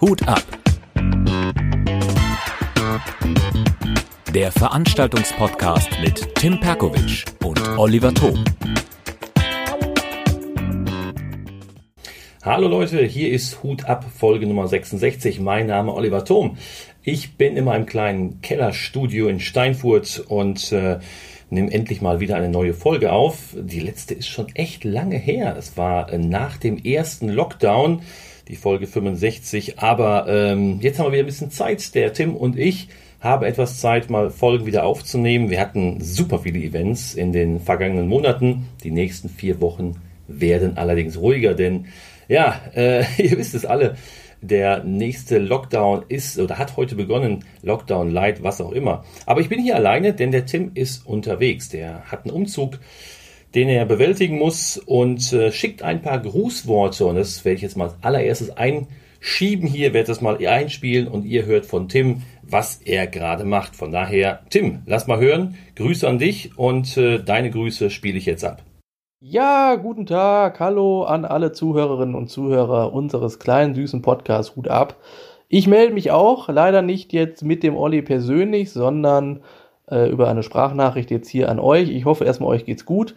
Hut ab. Der Veranstaltungspodcast mit Tim Perkovic und Oliver Thom. Hallo Leute, hier ist Hut ab Folge Nummer 66. Mein Name Oliver Thom. Ich bin in meinem kleinen Kellerstudio in Steinfurt und äh, nehme endlich mal wieder eine neue Folge auf. Die letzte ist schon echt lange her. Es war äh, nach dem ersten Lockdown, die Folge 65. Aber ähm, jetzt haben wir wieder ein bisschen Zeit. Der Tim und ich haben etwas Zeit, mal Folgen wieder aufzunehmen. Wir hatten super viele Events in den vergangenen Monaten. Die nächsten vier Wochen werden allerdings ruhiger, denn ja, äh, ihr wisst es alle der nächste Lockdown ist oder hat heute begonnen. Lockdown Light, was auch immer. Aber ich bin hier alleine, denn der Tim ist unterwegs. Der hat einen Umzug, den er bewältigen muss und äh, schickt ein paar Grußworte. Und das werde ich jetzt mal als allererstes einschieben hier, werde das mal einspielen und ihr hört von Tim, was er gerade macht. Von daher, Tim, lass mal hören. Grüße an dich und äh, deine Grüße spiele ich jetzt ab. Ja, guten Tag, hallo an alle Zuhörerinnen und Zuhörer unseres kleinen süßen Podcasts Hut ab. Ich melde mich auch, leider nicht jetzt mit dem Olli persönlich, sondern äh, über eine Sprachnachricht jetzt hier an euch. Ich hoffe erstmal, euch geht's gut.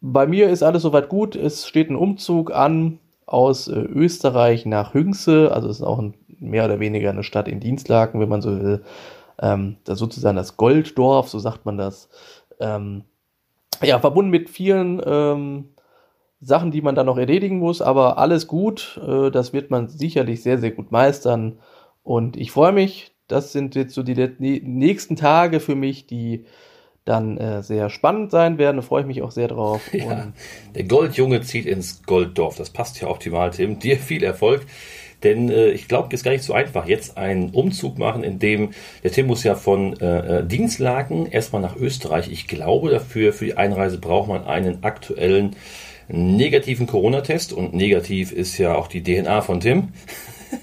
Bei mir ist alles soweit gut. Es steht ein Umzug an aus äh, Österreich nach Hüngse. Also es ist auch ein, mehr oder weniger eine Stadt in Dienstlaken, wenn man so will. Ähm, das sozusagen das Golddorf, so sagt man das. Ähm, ja, verbunden mit vielen ähm, Sachen, die man dann noch erledigen muss, aber alles gut. Äh, das wird man sicherlich sehr, sehr gut meistern. Und ich freue mich. Das sind jetzt so die nächsten Tage für mich, die dann äh, sehr spannend sein werden. Da freue ich mich auch sehr drauf. Ja, der Goldjunge zieht ins Golddorf. Das passt ja optimal, Tim. Dir viel Erfolg. Denn äh, ich glaube, es ist gar nicht so einfach, jetzt einen Umzug machen, in dem der Tim muss ja von äh, äh, Dienstlaken erstmal nach Österreich. Ich glaube, dafür für die Einreise braucht man einen aktuellen negativen Corona-Test und negativ ist ja auch die DNA von Tim.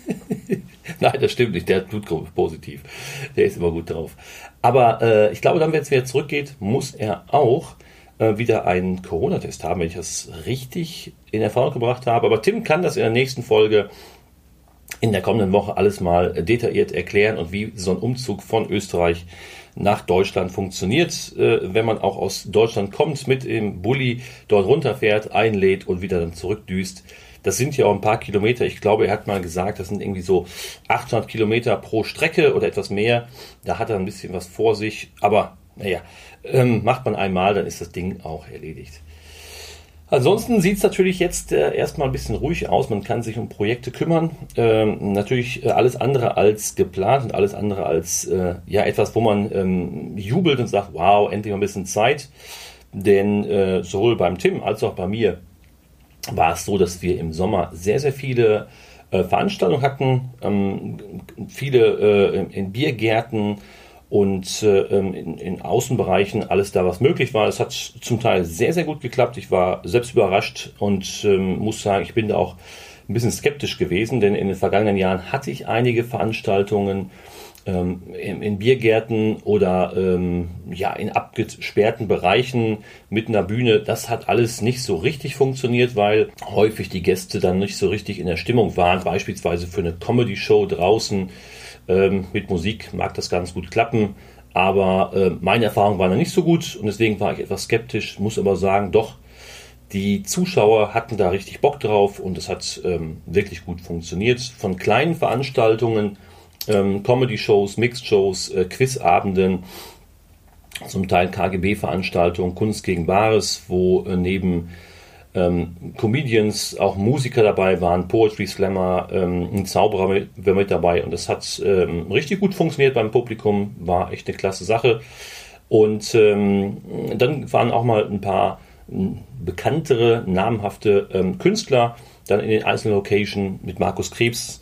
Nein, das stimmt nicht. Der tut positiv. Der ist immer gut drauf. Aber äh, ich glaube, dann, wenn es wieder zurückgeht, muss er auch äh, wieder einen Corona-Test haben, wenn ich das richtig in Erfahrung gebracht habe. Aber Tim kann das in der nächsten Folge in der kommenden Woche alles mal detailliert erklären und wie so ein Umzug von Österreich nach Deutschland funktioniert, äh, wenn man auch aus Deutschland kommt, mit dem Bulli dort runterfährt, einlädt und wieder dann zurückdüst. Das sind ja auch ein paar Kilometer. Ich glaube, er hat mal gesagt, das sind irgendwie so 800 Kilometer pro Strecke oder etwas mehr. Da hat er ein bisschen was vor sich. Aber naja, ähm, macht man einmal, dann ist das Ding auch erledigt. Ansonsten sieht es natürlich jetzt äh, erstmal ein bisschen ruhig aus. Man kann sich um Projekte kümmern. Ähm, natürlich äh, alles andere als geplant und alles andere als äh, ja etwas, wo man ähm, jubelt und sagt, wow, endlich mal ein bisschen Zeit. Denn äh, sowohl beim Tim als auch bei mir war es so, dass wir im Sommer sehr, sehr viele äh, Veranstaltungen hatten, ähm, viele äh, in Biergärten, und äh, ähm, in, in Außenbereichen alles da, was möglich war. Es hat zum Teil sehr, sehr gut geklappt. Ich war selbst überrascht und ähm, muss sagen, ich bin da auch ein bisschen skeptisch gewesen, denn in den vergangenen Jahren hatte ich einige Veranstaltungen ähm, in, in, Biergärten oder ähm, ja in abgesperrten Bereichen mit einer Bühne. Das hat alles nicht so richtig funktioniert, weil häufig die Gäste dann nicht so richtig in der Stimmung waren, beispielsweise für eine Comedy-Show draußen ähm, mit Musik mag das ganz gut klappen, aber äh, meine Erfahrung war noch nicht so gut und deswegen war ich etwas skeptisch, muss aber sagen, doch, die Zuschauer hatten da richtig Bock drauf und es hat ähm, wirklich gut funktioniert. Von kleinen Veranstaltungen, ähm, Comedy-Shows, Mixed-Shows, äh, Quizabenden, zum Teil KGB-Veranstaltungen, Kunst gegen Bares, wo äh, neben ähm, Comedians, auch Musiker dabei waren, Poetry Slammer, ähm, ein Zauberer mit, mit dabei und das hat ähm, richtig gut funktioniert beim Publikum, war echt eine klasse Sache. Und ähm, dann waren auch mal ein paar bekanntere, namhafte ähm, Künstler dann in den einzelnen Locations mit Markus Krebs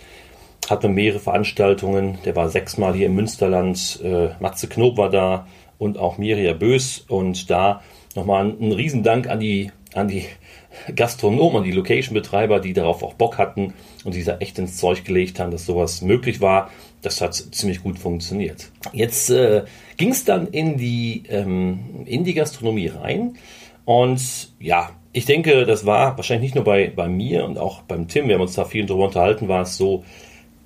hatten mehrere Veranstaltungen. Der war sechsmal hier im Münsterland. Äh, Matze Knob war da und auch Miria Bös. Und da nochmal ein, ein Riesendank an die, an die Gastronomen und die Location-Betreiber, die darauf auch Bock hatten und die da echt ins Zeug gelegt haben, dass sowas möglich war. Das hat ziemlich gut funktioniert. Jetzt äh, ging es dann in die, ähm, in die Gastronomie rein und ja, ich denke, das war wahrscheinlich nicht nur bei, bei mir und auch beim Tim, wir haben uns da viel drüber unterhalten, war es so,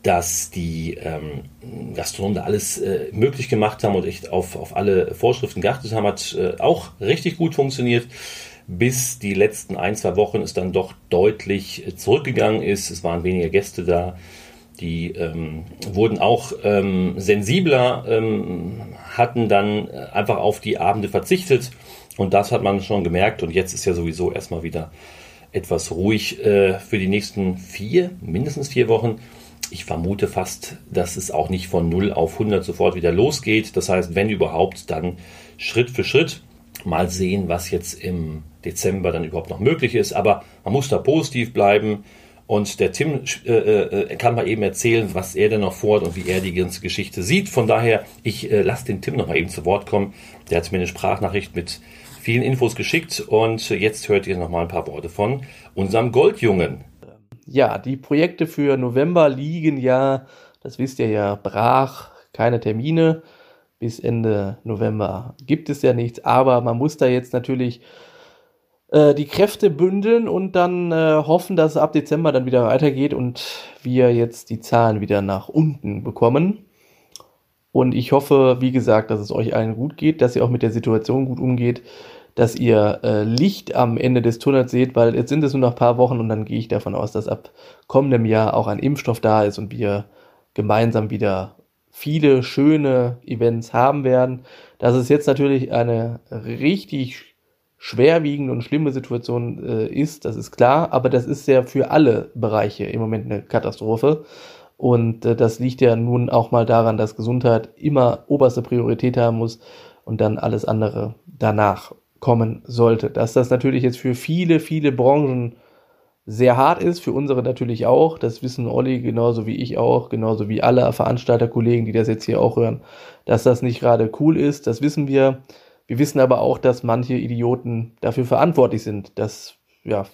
dass die ähm, Gastronomen da alles äh, möglich gemacht haben und echt auf, auf alle Vorschriften geachtet haben, hat äh, auch richtig gut funktioniert, bis die letzten ein, zwei Wochen es dann doch deutlich zurückgegangen ist. Es waren weniger Gäste da. Die ähm, wurden auch ähm, sensibler, ähm, hatten dann einfach auf die Abende verzichtet. Und das hat man schon gemerkt. Und jetzt ist ja sowieso erstmal wieder etwas ruhig äh, für die nächsten vier, mindestens vier Wochen ich vermute fast, dass es auch nicht von 0 auf 100 sofort wieder losgeht. Das heißt, wenn überhaupt, dann Schritt für Schritt. Mal sehen, was jetzt im Dezember dann überhaupt noch möglich ist. Aber man muss da positiv bleiben. Und der Tim äh, äh, kann mal eben erzählen, was er denn noch vorhat und wie er die ganze Geschichte sieht. Von daher, ich äh, lasse den Tim noch mal eben zu Wort kommen. Der hat mir eine Sprachnachricht mit vielen Infos geschickt. Und jetzt hört ihr noch mal ein paar Worte von unserem Goldjungen ja, die Projekte für November liegen ja, das wisst ihr ja, brach, keine Termine. Bis Ende November gibt es ja nichts, aber man muss da jetzt natürlich äh, die Kräfte bündeln und dann äh, hoffen, dass es ab Dezember dann wieder weitergeht und wir jetzt die Zahlen wieder nach unten bekommen. Und ich hoffe, wie gesagt, dass es euch allen gut geht, dass ihr auch mit der Situation gut umgeht dass ihr äh, Licht am Ende des Tunnels seht, weil jetzt sind es nur noch ein paar Wochen und dann gehe ich davon aus, dass ab kommendem Jahr auch ein Impfstoff da ist und wir gemeinsam wieder viele schöne Events haben werden. Dass es jetzt natürlich eine richtig schwerwiegende und schlimme Situation äh, ist, das ist klar, aber das ist ja für alle Bereiche im Moment eine Katastrophe. Und äh, das liegt ja nun auch mal daran, dass Gesundheit immer oberste Priorität haben muss und dann alles andere danach kommen sollte. Dass das natürlich jetzt für viele, viele Branchen sehr hart ist, für unsere natürlich auch. Das wissen Olli genauso wie ich auch, genauso wie alle Veranstalterkollegen, die das jetzt hier auch hören, dass das nicht gerade cool ist. Das wissen wir. Wir wissen aber auch, dass manche Idioten dafür verantwortlich sind, dass ja,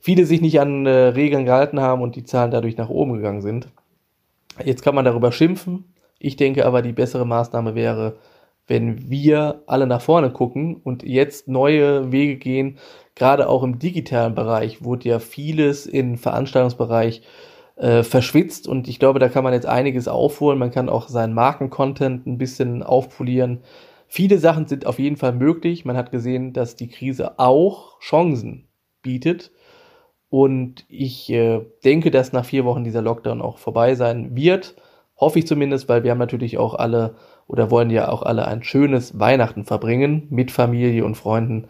viele sich nicht an äh, Regeln gehalten haben und die Zahlen dadurch nach oben gegangen sind. Jetzt kann man darüber schimpfen. Ich denke aber, die bessere Maßnahme wäre, wenn wir alle nach vorne gucken und jetzt neue Wege gehen, gerade auch im digitalen Bereich wurde ja vieles im Veranstaltungsbereich äh, verschwitzt und ich glaube, da kann man jetzt einiges aufholen. Man kann auch seinen Markencontent ein bisschen aufpolieren. Viele Sachen sind auf jeden Fall möglich. Man hat gesehen, dass die Krise auch Chancen bietet. Und ich äh, denke, dass nach vier Wochen dieser Lockdown auch vorbei sein wird. Hoffe ich zumindest, weil wir haben natürlich auch alle oder wollen ja auch alle ein schönes Weihnachten verbringen mit Familie und Freunden.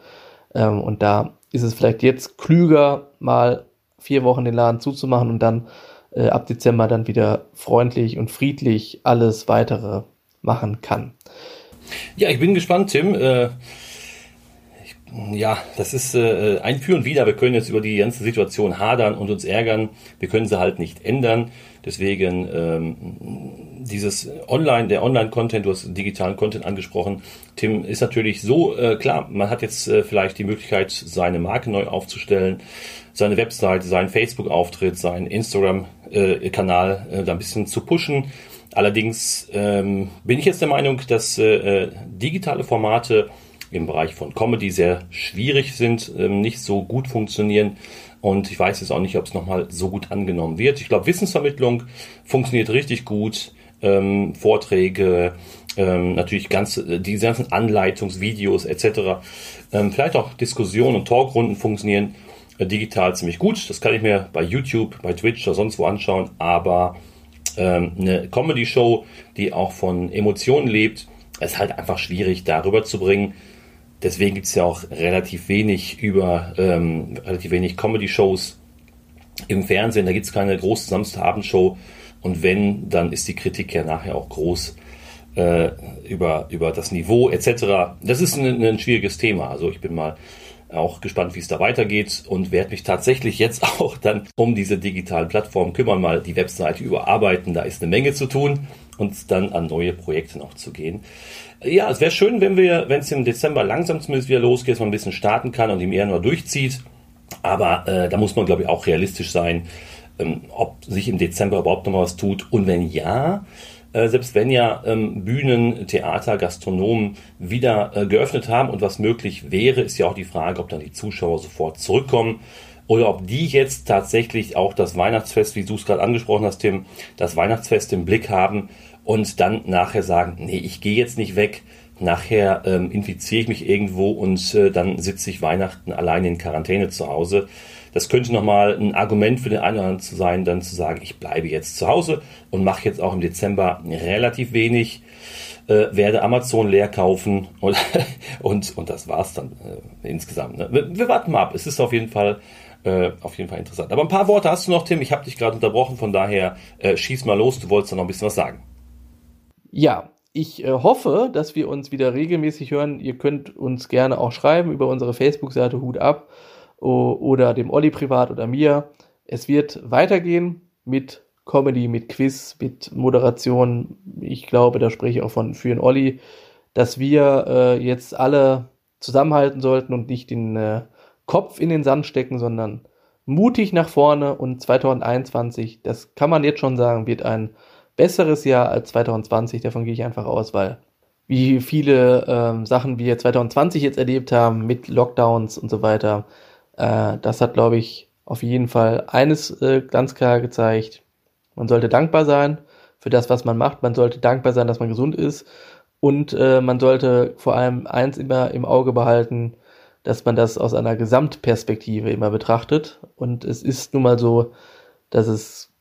Ähm, und da ist es vielleicht jetzt klüger, mal vier Wochen den Laden zuzumachen und dann äh, ab Dezember dann wieder freundlich und friedlich alles weitere machen kann. Ja, ich bin gespannt, Tim. Äh ja, das ist äh, ein Für und Wider. Wir können jetzt über die ganze Situation hadern und uns ärgern. Wir können sie halt nicht ändern. Deswegen ähm, dieses Online, der Online-Content, du hast digitalen Content angesprochen, Tim, ist natürlich so, äh, klar, man hat jetzt äh, vielleicht die Möglichkeit, seine Marke neu aufzustellen, seine Webseite, seinen Facebook-Auftritt, seinen Instagram-Kanal äh, da ein bisschen zu pushen. Allerdings ähm, bin ich jetzt der Meinung, dass äh, digitale Formate im Bereich von Comedy sehr schwierig sind, ähm, nicht so gut funktionieren und ich weiß jetzt auch nicht, ob es nochmal so gut angenommen wird. Ich glaube, Wissensvermittlung funktioniert richtig gut. Ähm, Vorträge, ähm, natürlich ganz, äh, die ganzen Anleitungsvideos etc. Ähm, vielleicht auch Diskussionen und Talkrunden funktionieren äh, digital ziemlich gut. Das kann ich mir bei YouTube, bei Twitch oder sonst wo anschauen. Aber ähm, eine Comedy-Show, die auch von Emotionen lebt, ist halt einfach schwierig darüber zu bringen. Deswegen gibt es ja auch relativ wenig über ähm, relativ wenig Comedy-Shows im Fernsehen. Da gibt es keine große Samstagabendshow. Und wenn, dann ist die Kritik ja nachher auch groß äh, über, über das Niveau etc. Das ist ein, ein schwieriges Thema. Also ich bin mal auch gespannt, wie es da weitergeht und werde mich tatsächlich jetzt auch dann um diese digitalen Plattformen kümmern, mal die Webseite überarbeiten. Da ist eine Menge zu tun und dann an neue Projekte noch zu gehen. Ja, es wäre schön, wenn wir, wenn es im Dezember langsam zumindest wieder losgeht, dass man ein bisschen starten kann und im Januar durchzieht. Aber äh, da muss man, glaube ich, auch realistisch sein, ähm, ob sich im Dezember überhaupt noch was tut. Und wenn ja, äh, selbst wenn ja ähm, Bühnen, Theater, Gastronomen wieder äh, geöffnet haben und was möglich wäre, ist ja auch die Frage, ob dann die Zuschauer sofort zurückkommen oder ob die jetzt tatsächlich auch das Weihnachtsfest, wie du es gerade angesprochen hast, Tim, das Weihnachtsfest im Blick haben und dann nachher sagen, nee, ich gehe jetzt nicht weg, nachher ähm, infiziere ich mich irgendwo und äh, dann sitze ich Weihnachten allein in Quarantäne zu Hause. Das könnte nochmal ein Argument für den einen oder anderen zu sein, dann zu sagen, ich bleibe jetzt zu Hause und mache jetzt auch im Dezember relativ wenig, äh, werde Amazon leer kaufen und, und, und das war's dann äh, insgesamt. Ne? Wir, wir, warten mal ab. Es ist auf jeden Fall äh, auf jeden Fall interessant. Aber ein paar Worte hast du noch, Tim. Ich habe dich gerade unterbrochen, von daher äh, schieß mal los. Du wolltest da noch ein bisschen was sagen. Ja, ich äh, hoffe, dass wir uns wieder regelmäßig hören. Ihr könnt uns gerne auch schreiben über unsere Facebook-Seite Hut ab oder dem Olli privat oder mir. Es wird weitergehen mit Comedy, mit Quiz, mit Moderation. Ich glaube, da spreche ich auch von für den Olli, dass wir äh, jetzt alle zusammenhalten sollten und nicht den äh, Kopf in den Sand stecken, sondern mutig nach vorne und 2021, das kann man jetzt schon sagen, wird ein besseres Jahr als 2020. Davon gehe ich einfach aus, weil wie viele ähm, Sachen wir 2020 jetzt erlebt haben mit Lockdowns und so weiter, äh, das hat, glaube ich, auf jeden Fall eines äh, ganz klar gezeigt. Man sollte dankbar sein für das, was man macht. Man sollte dankbar sein, dass man gesund ist. Und äh, man sollte vor allem eins immer im Auge behalten, dass man das aus einer Gesamtperspektive immer betrachtet. Und es ist nun mal so, dass es,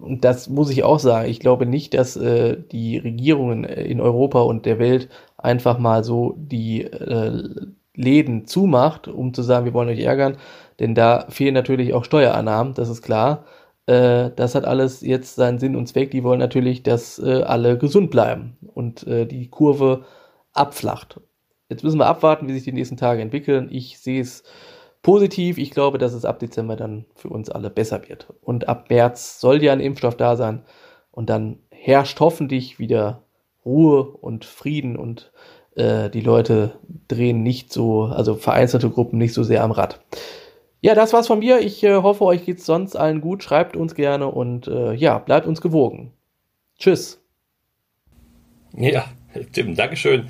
und das muss ich auch sagen, ich glaube nicht, dass äh, die Regierungen in Europa und der Welt einfach mal so die äh, Läden zumacht, um zu sagen, wir wollen euch ärgern, denn da fehlen natürlich auch Steuerannahmen, das ist klar. Äh, das hat alles jetzt seinen Sinn und Zweck. Die wollen natürlich, dass äh, alle gesund bleiben und äh, die Kurve abflacht. Jetzt müssen wir abwarten, wie sich die nächsten Tage entwickeln. Ich sehe es positiv. Ich glaube, dass es ab Dezember dann für uns alle besser wird. Und ab März soll ja ein Impfstoff da sein. Und dann herrscht hoffentlich wieder Ruhe und Frieden und äh, die Leute drehen nicht so, also vereinzelte Gruppen nicht so sehr am Rad. Ja, das war's von mir. Ich äh, hoffe, euch geht's sonst allen gut. Schreibt uns gerne und äh, ja, bleibt uns gewogen. Tschüss. Ja, Tim, Dankeschön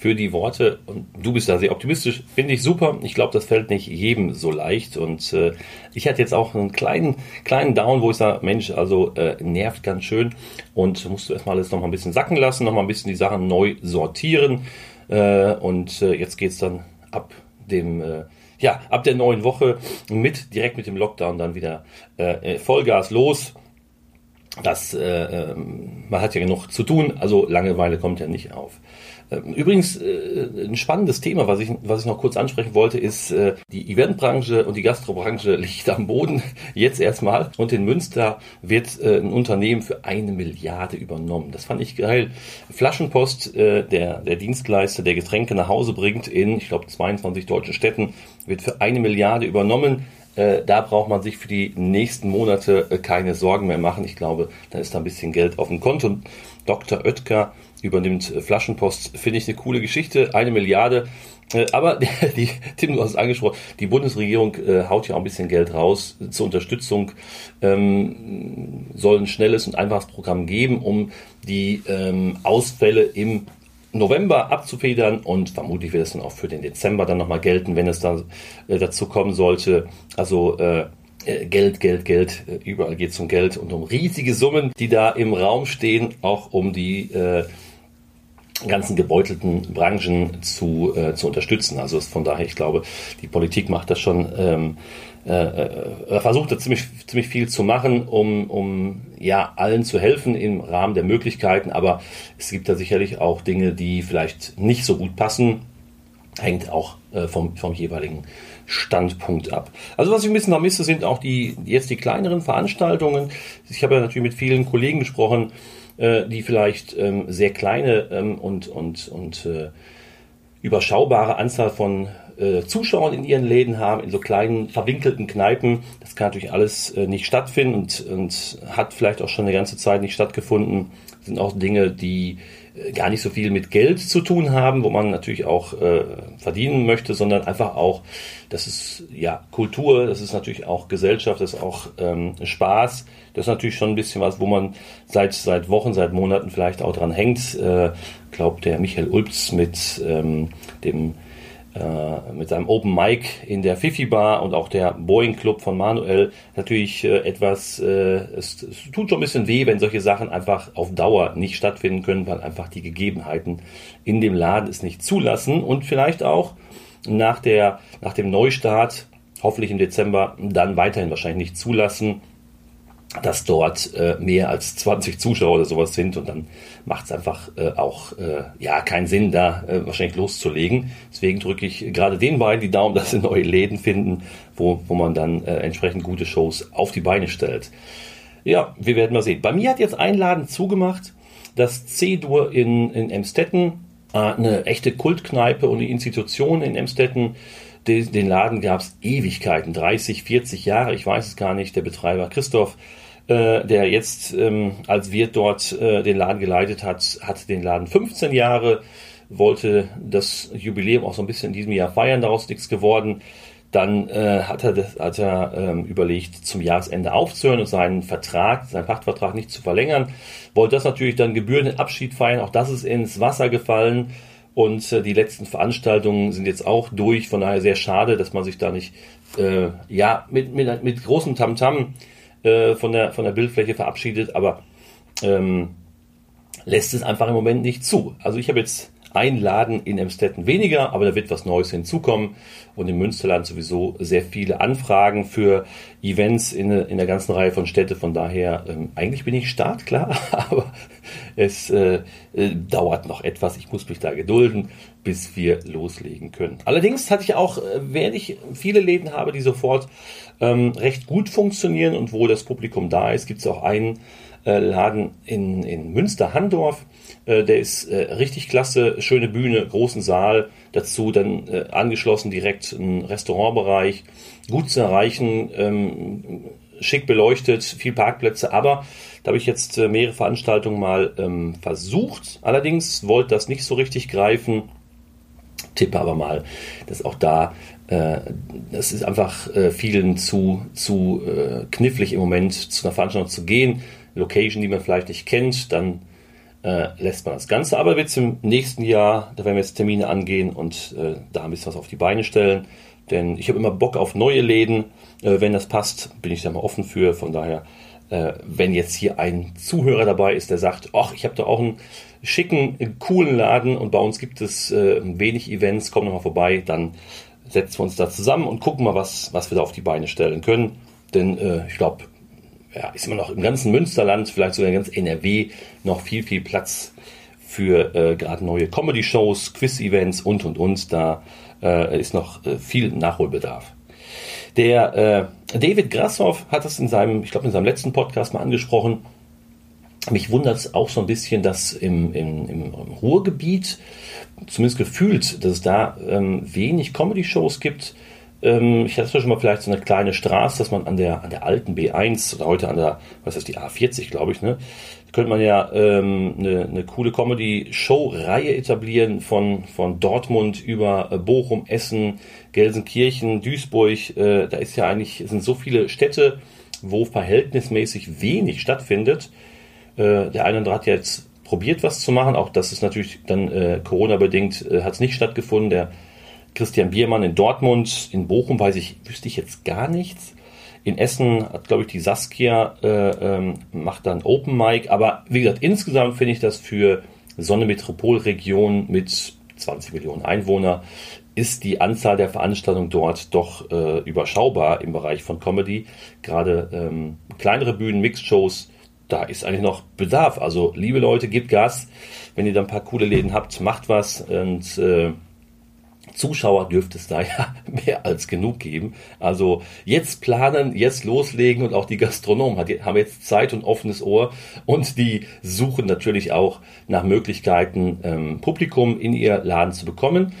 für die Worte. Und du bist da sehr optimistisch. Finde ich super. Ich glaube, das fällt nicht jedem so leicht. Und äh, ich hatte jetzt auch einen kleinen, kleinen Down, wo ich sage, Mensch, also äh, nervt ganz schön. Und musst du erstmal alles noch mal ein bisschen sacken lassen, noch mal ein bisschen die Sachen neu sortieren. Äh, und äh, jetzt geht's dann ab dem äh, ja, ab der neuen Woche mit, direkt mit dem Lockdown dann wieder äh, Vollgas los. Das, äh, ähm, man hat ja genug zu tun, also Langeweile kommt ja nicht auf. Ähm, übrigens, äh, ein spannendes Thema, was ich, was ich noch kurz ansprechen wollte, ist, äh, die Eventbranche und die Gastrobranche liegt am Boden, jetzt erstmal. Und in Münster wird äh, ein Unternehmen für eine Milliarde übernommen. Das fand ich geil. Flaschenpost, der, der Dienstleister, der Getränke nach Hause bringt in, ich glaube, 22 deutschen Städten, wird für eine Milliarde übernommen. da braucht man sich für die nächsten Monate keine Sorgen mehr machen. Ich glaube, da ist da ein bisschen Geld auf dem Konto. Dr. Oetker übernimmt äh, Flaschenpost, finde ich eine coole Geschichte, eine Milliarde. Äh, aber die, Tim, du hast es angesprochen, die Bundesregierung äh, haut ja auch ein bisschen Geld raus zur Unterstützung, ähm, soll ein schnelles und einfaches Programm geben, um die ähm, Ausfälle im November abzufedern und vermutlich wird es dann auch für den Dezember dann nochmal gelten, wenn es dann äh, dazu kommen sollte. Also äh, Geld, Geld, Geld, überall geht es um Geld und um riesige Summen, die da im Raum stehen, auch um die äh, ganzen gebeutelten Branchen zu, äh, zu unterstützen. Also von daher, ich glaube, die Politik macht das schon, ähm, äh, äh, versucht da ziemlich, ziemlich viel zu machen, um, um ja allen zu helfen im Rahmen der Möglichkeiten. Aber es gibt da sicherlich auch Dinge, die vielleicht nicht so gut passen. Hängt auch äh, vom, vom jeweiligen Standpunkt ab. Also was ich ein bisschen vermisse, sind auch die jetzt die kleineren Veranstaltungen. Ich habe ja natürlich mit vielen Kollegen gesprochen, äh, die vielleicht ähm, sehr kleine ähm, und, und, und äh, überschaubare Anzahl von äh, Zuschauern in ihren Läden haben, in so kleinen verwinkelten Kneipen. Das kann natürlich alles äh, nicht stattfinden und, und hat vielleicht auch schon eine ganze Zeit nicht stattgefunden. Das sind auch Dinge, die äh, gar nicht so viel mit Geld zu tun haben, wo man natürlich auch äh, verdienen möchte, sondern einfach auch, das ist ja Kultur, das ist natürlich auch Gesellschaft, das ist auch ähm, Spaß. Das ist natürlich schon ein bisschen was, wo man seit seit Wochen, seit Monaten vielleicht auch dran hängt. Äh, glaubt der Michael Ulps mit ähm, dem äh, mit seinem Open Mic in der Fifi Bar und auch der Boeing Club von Manuel. Natürlich äh, etwas, äh, es, es, tut schon ein bisschen weh, wenn solche Sachen einfach auf Dauer nicht stattfinden können, weil einfach die Gegebenheiten in dem Laden es nicht zulassen. Und vielleicht auch nach der, nach dem Neustart, hoffentlich im Dezember, dann weiterhin wahrscheinlich nicht zulassen dass dort äh, mehr als 20 Zuschauer oder sowas sind und dann macht es einfach äh, auch äh, ja keinen Sinn, da äh, wahrscheinlich loszulegen. Deswegen drücke ich gerade den beiden die Daumen, dass sie neue Läden finden, wo, wo man dann äh, entsprechend gute Shows auf die Beine stellt. Ja, wir werden mal sehen. Bei mir hat jetzt ein Laden zugemacht, das C-Dur in, in Emstetten, äh, eine echte Kultkneipe und eine Institution in Emstetten. Den, den Laden gab es Ewigkeiten, 30, 40 Jahre, ich weiß es gar nicht. Der Betreiber Christoph äh, der jetzt ähm, als Wirt dort äh, den Laden geleitet hat, hat den Laden 15 Jahre, wollte das Jubiläum auch so ein bisschen in diesem Jahr feiern, daraus nichts geworden. Dann äh, hat er, das, hat er ähm, überlegt, zum Jahresende aufzuhören und seinen Vertrag, seinen Pachtvertrag nicht zu verlängern. Wollte das natürlich dann gebührenden Abschied feiern. Auch das ist ins Wasser gefallen. Und äh, die letzten Veranstaltungen sind jetzt auch durch. Von daher sehr schade, dass man sich da nicht äh, ja mit, mit, mit großem Tamtam -Tam äh, von, der, von der Bildfläche verabschiedet, aber ähm, lässt es einfach im Moment nicht zu. Also ich habe jetzt einen Laden in Emstetten weniger, aber da wird was Neues hinzukommen und im Münsterland sowieso sehr viele Anfragen für Events in, in der ganzen Reihe von Städte. Von daher, ähm, eigentlich bin ich startklar, aber es äh, äh, dauert noch etwas. Ich muss mich da gedulden, bis wir loslegen können. Allerdings hatte ich auch, äh, während ich viele Läden habe, die sofort ähm, recht gut funktionieren und wo das Publikum da ist, gibt es auch einen äh, Laden in, in Münster-Handorf. Äh, der ist äh, richtig klasse, schöne Bühne, großen Saal, dazu dann angeschlossen direkt ein Restaurantbereich, gut zu erreichen, ähm, schick beleuchtet, viel Parkplätze, aber da habe ich jetzt mehrere Veranstaltungen mal ähm, versucht. Allerdings wollte das nicht so richtig greifen. Tippe aber mal, dass auch da es ist einfach vielen zu, zu knifflig im Moment zu einer Veranstaltung zu gehen. Location, die man vielleicht nicht kennt, dann äh, lässt man das Ganze. Aber wird im nächsten Jahr, da werden wir jetzt Termine angehen und äh, da ein bisschen was auf die Beine stellen. Denn ich habe immer Bock auf neue Läden. Äh, wenn das passt, bin ich da mal offen für. Von daher, äh, wenn jetzt hier ein Zuhörer dabei ist, der sagt, ach, ich habe da auch einen schicken, coolen Laden und bei uns gibt es äh, wenig Events, komm noch mal vorbei, dann setzen wir uns da zusammen und gucken mal, was, was wir da auf die Beine stellen können. Denn äh, ich glaube, ja, ist immer noch im ganzen Münsterland, vielleicht sogar in ganz NRW, noch viel, viel Platz für äh, gerade neue Comedy-Shows, Quiz-Events und, und, und. Da äh, ist noch äh, viel Nachholbedarf. Der äh, David Grassoff hat das in seinem, ich glaube, in seinem letzten Podcast mal angesprochen. Mich wundert es auch so ein bisschen, dass im, im, im Ruhrgebiet zumindest gefühlt, dass es da ähm, wenig Comedy-Shows gibt. Ähm, ich hatte schon mal vielleicht so eine kleine Straße, dass man an der, an der alten B1 oder heute an der, was ist die A40, glaube ich, ne? könnte man ja ähm, eine, eine coole Comedy-Show-Reihe etablieren von, von Dortmund über äh, Bochum, Essen, Gelsenkirchen, Duisburg. Äh, da ist ja eigentlich, sind so viele Städte, wo verhältnismäßig wenig stattfindet. Äh, der eine hat jetzt probiert, was zu machen. Auch das ist natürlich dann äh, Corona-bedingt, äh, hat es nicht stattgefunden. Der Christian Biermann in Dortmund, in Bochum weiß ich, wüsste ich jetzt gar nichts. In Essen hat, glaube ich, die Saskia äh, ähm, macht dann Open Mic. Aber wie gesagt, insgesamt finde ich das für so eine Metropolregion mit 20 Millionen Einwohner ist die Anzahl der Veranstaltungen dort doch äh, überschaubar im Bereich von Comedy. Gerade ähm, kleinere Bühnen, Mixed-Shows da ist eigentlich noch Bedarf. Also, liebe Leute, gebt Gas. Wenn ihr da ein paar coole Läden habt, macht was. Und äh, Zuschauer dürfte es da ja mehr als genug geben. Also jetzt planen, jetzt loslegen und auch die Gastronomen haben jetzt Zeit und offenes Ohr und die suchen natürlich auch nach Möglichkeiten, ähm, Publikum in ihr Laden zu bekommen.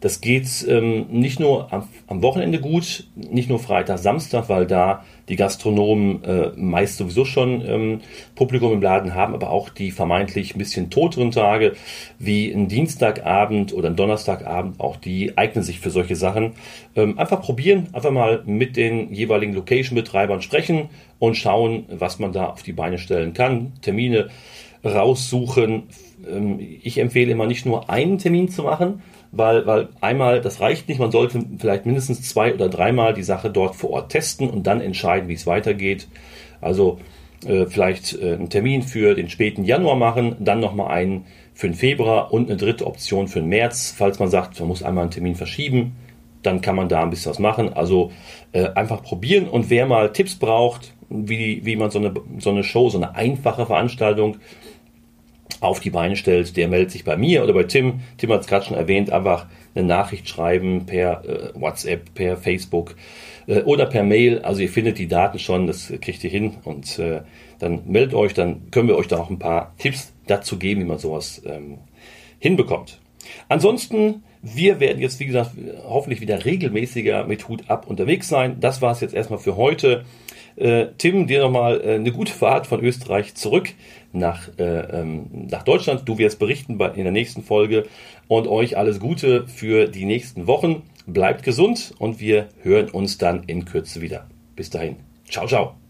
Das geht ähm, nicht nur am, am, Wochenende gut, nicht nur Freitag, Samstag, weil da die Gastronomen äh, meist sowieso schon ähm, Publikum im Laden haben, aber auch die vermeintlich ein bisschen toteren Tage, wie ein Dienstagabend oder ein Donnerstagabend, auch die eignen sich für solche Sachen. Ähm, einfach probieren, einfach mal mit den jeweiligen Location-Betreibern sprechen und schauen, was man da auf die Beine stellen kann. Termine raussuchen. Ähm, ich empfehle immer nicht nur einen Termin zu machen, weil, weil einmal, das reicht nicht, man sollte vielleicht mindestens zwei oder dreimal die Sache dort vor Ort testen und dann entscheiden, wie es weitergeht. Also äh, vielleicht äh, einen Termin für den späten Januar machen, dann nochmal einen für den Februar und eine dritte Option für den März, falls man sagt, man muss einmal einen Termin verschieben, dann kann man da ein bisschen was machen. Also äh, einfach probieren und wer mal Tipps braucht, wie, wie man so eine, so eine Show, so eine einfache Veranstaltung auf die Beine stellt, der meldet sich bei mir oder bei Tim. Tim hat es gerade schon erwähnt, einfach eine Nachricht schreiben per äh, WhatsApp, per Facebook äh, oder per Mail. Also ihr findet die Daten schon, das kriegt ihr hin und äh, dann meldet euch, dann können wir euch da auch ein paar Tipps dazu geben, wie man sowas ähm, hinbekommt. Ansonsten, wir werden jetzt, wie gesagt, hoffentlich wieder regelmäßiger mit Hut ab unterwegs sein. Das war es jetzt erstmal für heute. Äh, Tim, dir nochmal äh, eine gute Fahrt von Österreich zurück nach, äh, ähm, nach Deutschland. Du wirst berichten bei, in der nächsten Folge und euch alles Gute für die nächsten Wochen. Bleibt gesund und wir hören uns dann in Kürze wieder. Bis dahin. Ciao, ciao.